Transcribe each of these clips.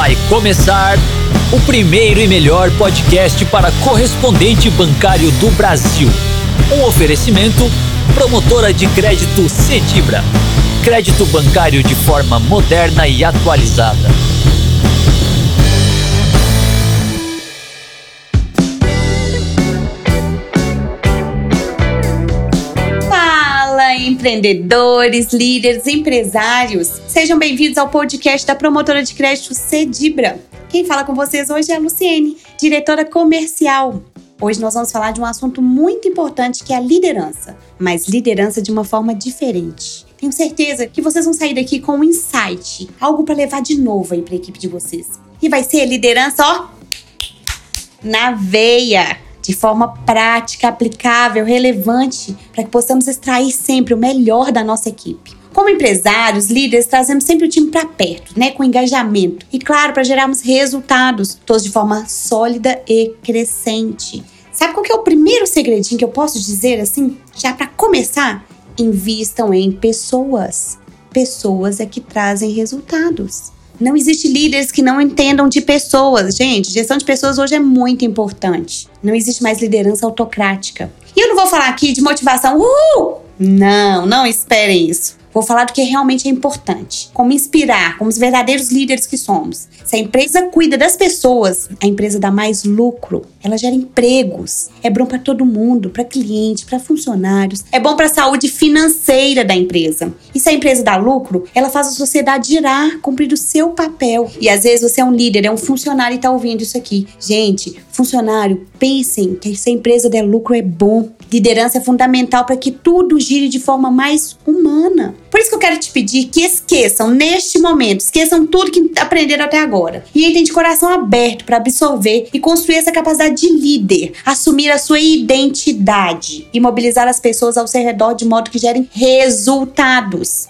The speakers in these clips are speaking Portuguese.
Vai começar o primeiro e melhor podcast para correspondente bancário do Brasil. Um oferecimento promotora de crédito Cedibra. Crédito bancário de forma moderna e atualizada. Empreendedores, líderes, empresários. Sejam bem-vindos ao podcast da promotora de crédito Cedibra. Quem fala com vocês hoje é a Luciene, diretora comercial. Hoje nós vamos falar de um assunto muito importante que é a liderança, mas liderança de uma forma diferente. Tenho certeza que vocês vão sair daqui com um insight, algo para levar de novo aí para a equipe de vocês. E vai ser liderança, ó, na veia, de forma prática, aplicável, relevante, para que possamos extrair sempre o melhor da nossa equipe. Como empresários, líderes, trazemos sempre o time para perto, né, com engajamento e claro, para gerarmos resultados, todos de forma sólida e crescente. Sabe qual que é o primeiro segredinho que eu posso dizer assim, já para começar? Invistam em pessoas. Pessoas é que trazem resultados. Não existe líderes que não entendam de pessoas. Gente, gestão de pessoas hoje é muito importante. Não existe mais liderança autocrática. E eu não vou falar aqui de motivação. Uh! Não, não esperem isso. Vou falar do que realmente é importante. Como inspirar, como os verdadeiros líderes que somos. Se a empresa cuida das pessoas, a empresa dá mais lucro. Ela gera empregos. É bom para todo mundo, para cliente, para funcionários. É bom para a saúde financeira da empresa. E se a empresa dá lucro, ela faz a sociedade girar, cumprir o seu papel. E às vezes você é um líder, é um funcionário e está ouvindo isso aqui. Gente, funcionário, pensem que se a empresa der lucro é bom. Liderança é fundamental para que tudo gire de forma mais humana. Por isso que eu quero te pedir que esqueçam, neste momento, esqueçam tudo que aprenderam até agora. E entrem de coração aberto para absorver e construir essa capacidade de líder, assumir a sua identidade e mobilizar as pessoas ao seu redor de modo que gerem resultados.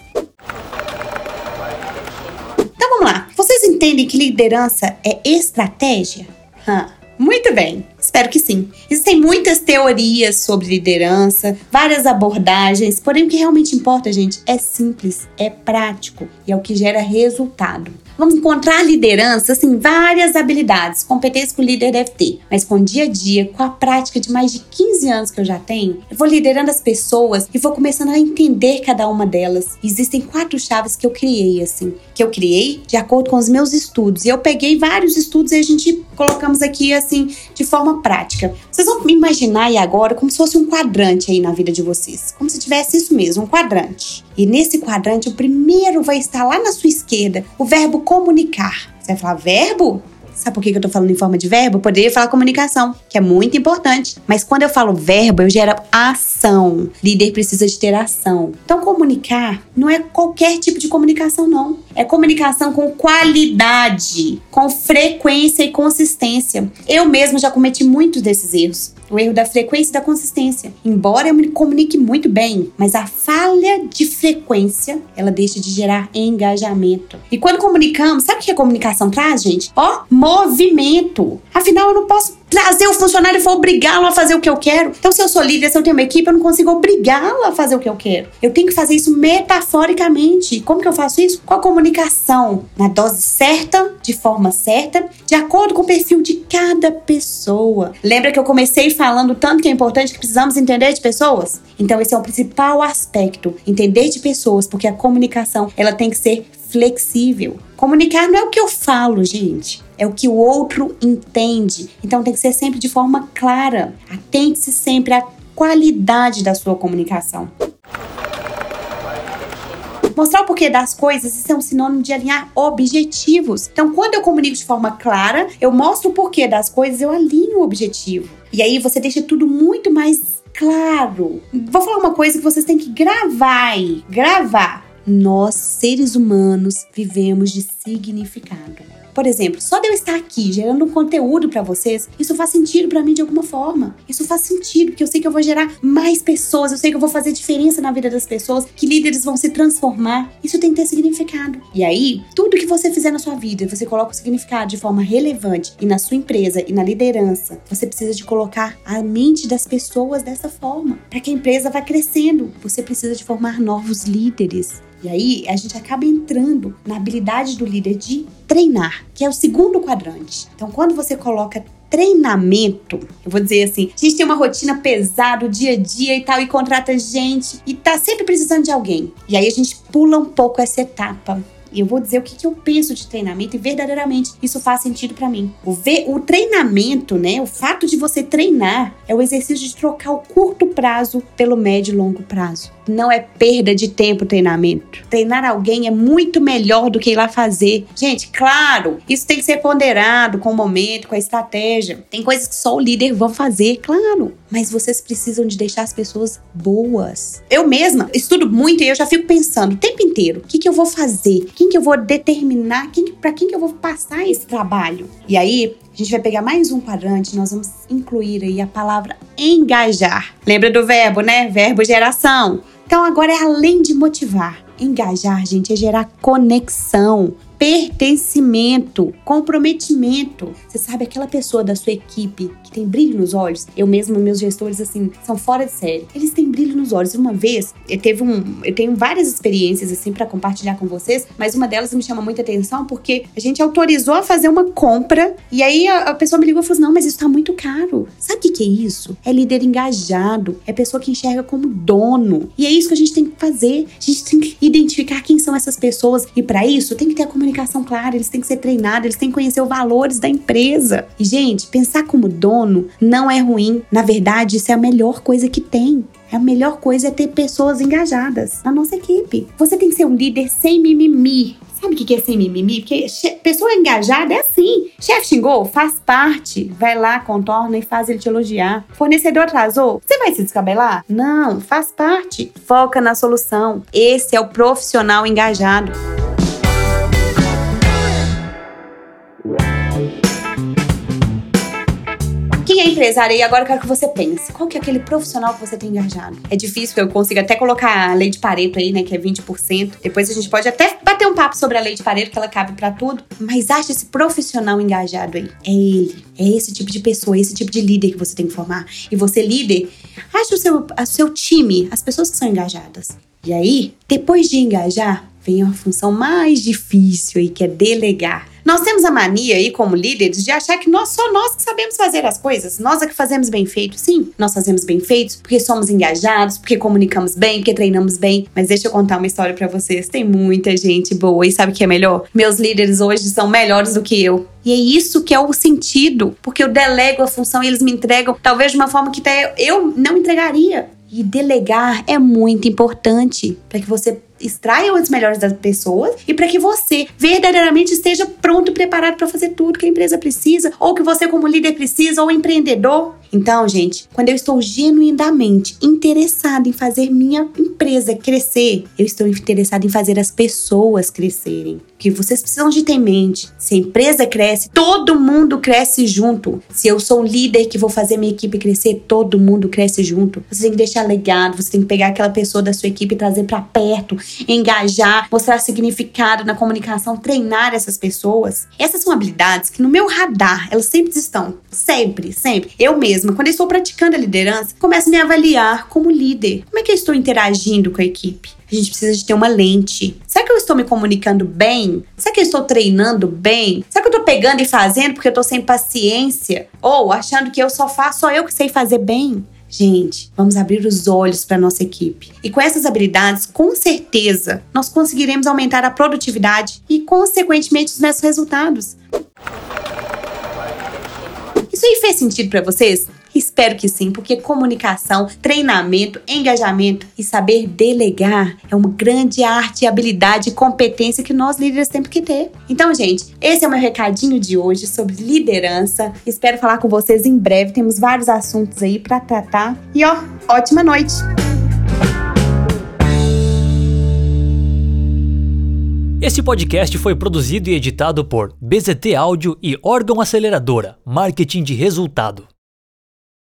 Então vamos lá. Vocês entendem que liderança é estratégia? Hum. Muito bem, espero que sim. Existem muitas teorias sobre liderança, várias abordagens, porém o que realmente importa, gente, é simples, é prático e é o que gera resultado. Vamos encontrar liderança, assim, várias habilidades, competências que o líder deve ter. Mas com o dia a dia, com a prática de mais de 15 anos que eu já tenho, eu vou liderando as pessoas e vou começando a entender cada uma delas. Existem quatro chaves que eu criei, assim, que eu criei de acordo com os meus estudos. E eu peguei vários estudos e a gente colocamos aqui, assim, de forma prática. Vocês vão imaginar aí agora como se fosse um quadrante aí na vida de vocês. Como se tivesse isso mesmo, um quadrante. E nesse quadrante, o primeiro vai estar lá na sua esquerda, o verbo comunicar. Você vai falar verbo? Sabe por que eu tô falando em forma de verbo? Eu poderia falar comunicação, que é muito importante. Mas quando eu falo verbo, eu gero ação. Líder precisa de ter ação. Então, comunicar não é qualquer tipo de comunicação, não. É comunicação com qualidade, com frequência e consistência. Eu mesma já cometi muitos desses erros. O erro da frequência e da consistência. Embora eu me comunique muito bem, mas a falha de frequência, ela deixa de gerar engajamento. E quando comunicamos, sabe o que a comunicação traz, gente? Ó, movimento. Afinal, eu não posso trazer o funcionário e for obrigá-lo a fazer o que eu quero. Então, se eu sou líder, se eu tenho uma equipe, eu não consigo obrigá-lo a fazer o que eu quero. Eu tenho que fazer isso metaforicamente. Como que eu faço isso? Com a comunicação, na dose certa, de forma certa, de acordo com o perfil de cada pessoa. Lembra que eu comecei falando tanto que é importante que precisamos entender de pessoas? Então, esse é o principal aspecto, entender de pessoas, porque a comunicação, ela tem que ser flexível. Comunicar não é o que eu falo, gente, é o que o outro entende. Então tem que ser sempre de forma clara. Atente-se sempre à qualidade da sua comunicação. Mostrar o porquê das coisas, isso é um sinônimo de alinhar objetivos. Então, quando eu comunico de forma clara, eu mostro o porquê das coisas, eu alinho o objetivo. E aí você deixa tudo muito mais claro. Vou falar uma coisa que vocês têm que gravar aí. Gravar nós, seres humanos, vivemos de significado. Por exemplo, só de eu estar aqui gerando um conteúdo para vocês, isso faz sentido para mim de alguma forma. Isso faz sentido, porque eu sei que eu vou gerar mais pessoas, eu sei que eu vou fazer diferença na vida das pessoas, que líderes vão se transformar. Isso tem que ter significado. E aí, tudo que você fizer na sua vida, você coloca o significado de forma relevante e na sua empresa e na liderança, você precisa de colocar a mente das pessoas dessa forma, para que a empresa vá crescendo. Você precisa de formar novos líderes E aí a gente acaba entrando na habilidade do líder de treinar, que é o segundo quadrante. Então, quando você coloca treinamento, eu vou dizer assim, a gente tem uma rotina pesada, o dia a dia e tal, e contrata gente e tá sempre precisando de alguém. E aí a gente pula um pouco essa etapa eu vou dizer o que, que eu penso de treinamento e verdadeiramente isso faz sentido para mim. O, ver, o treinamento, né? O fato de você treinar é o exercício de trocar o curto prazo pelo médio e longo prazo. Não é perda de tempo treinamento. Treinar alguém é muito melhor do que ir lá fazer. Gente, claro, isso tem que ser ponderado com o momento, com a estratégia. Tem coisas que só o líder vai fazer, claro. Mas vocês precisam de deixar as pessoas boas. Eu mesma estudo muito e eu já fico pensando o tempo inteiro: o que, que eu vou fazer? Quem que eu vou determinar? Quem, para quem que eu vou passar esse trabalho? E aí, a gente vai pegar mais um quadrante, nós vamos incluir aí a palavra engajar. Lembra do verbo, né? Verbo geração. Então agora é além de motivar. Engajar, gente, é gerar conexão, pertencimento, comprometimento. Você sabe aquela pessoa da sua equipe que tem brilho nos olhos? Eu mesma, meus gestores, assim, são fora de série. Eles têm brilho nos olhos. Uma vez, eu teve um. Eu tenho várias experiências, assim, para compartilhar com vocês, mas uma delas me chama muita atenção porque a gente autorizou a fazer uma compra e aí a, a pessoa me ligou e falou assim: não, mas isso tá muito caro. Sabe o que, que é isso? É líder engajado, é pessoa que enxerga como dono. E é isso que a gente tem que fazer. A gente tem que identificar quem são essas pessoas e para isso tem que ter a comunicação comunicação clara, eles têm que ser treinados, eles têm que conhecer os valores da empresa. E, gente, pensar como dono não é ruim. Na verdade, isso é a melhor coisa que tem. A melhor coisa é ter pessoas engajadas na nossa equipe. Você tem que ser um líder sem mimimi. Sabe o que é sem mimimi? Porque pessoa engajada é assim. Chefe xingou, faz parte. Vai lá, contorna e faz ele te elogiar. Fornecedor atrasou, você vai se descabelar? Não, faz parte. Foca na solução. Esse é o profissional engajado. É empresário e agora eu quero que você pense, qual que é aquele profissional que você tem engajado? É difícil eu consiga até colocar a lei de Pareto aí, né, que é 20%. Depois a gente pode até bater um papo sobre a lei de Pareto, que ela cabe para tudo. Mas acha esse profissional engajado aí. É ele. É esse tipo de pessoa, esse tipo de líder que você tem que formar. E você, líder, acha o seu, o seu time, as pessoas que são engajadas. E aí, depois de engajar, vem a função mais difícil aí, que é delegar. Nós temos a mania aí, como líderes, de achar que nós só nós que sabemos fazer as coisas. Nós é que fazemos bem feito. Sim, nós fazemos bem feitos porque somos engajados, porque comunicamos bem, porque treinamos bem. Mas deixa eu contar uma história para vocês. Tem muita gente boa e sabe o que é melhor? Meus líderes hoje são melhores do que eu. E é isso que é o sentido, porque eu delego a função e eles me entregam, talvez de uma forma que até eu não entregaria. E delegar é muito importante para que você extraia os melhores das pessoas e para que você verdadeiramente esteja pronto preparado para fazer tudo que a empresa precisa, ou que você, como líder, precisa, ou empreendedor. Então, gente, quando eu estou genuinamente interessado em fazer minha empresa crescer, eu estou interessado em fazer as pessoas crescerem. Que vocês precisam de ter em mente. Se a empresa cresce, todo mundo cresce junto. Se eu sou um líder que vou fazer minha equipe crescer, todo mundo cresce junto. Você tem que deixar legado, você tem que pegar aquela pessoa da sua equipe e trazer para perto, engajar, mostrar significado na comunicação, treinar essas pessoas. Essas são habilidades que no meu radar, elas sempre estão. Sempre, sempre. Eu mesma, quando eu estou praticando a liderança, começo a me avaliar como líder. Como é que eu estou interagindo com a equipe? A gente precisa de ter uma lente. Estou me comunicando bem? Será que eu estou treinando bem? Será que eu estou pegando e fazendo porque eu estou sem paciência? Ou achando que eu só faço, só eu que sei fazer bem? Gente, vamos abrir os olhos para nossa equipe. E com essas habilidades, com certeza, nós conseguiremos aumentar a produtividade e, consequentemente, os nossos resultados. Isso aí fez sentido para vocês? Espero que sim, porque comunicação, treinamento, engajamento e saber delegar é uma grande arte, habilidade e competência que nós líderes temos que ter. Então, gente, esse é o meu recadinho de hoje sobre liderança. Espero falar com vocês em breve. Temos vários assuntos aí para tratar. E ó, ótima noite! Esse podcast foi produzido e editado por BZT Áudio e Órgão Aceleradora, Marketing de Resultado.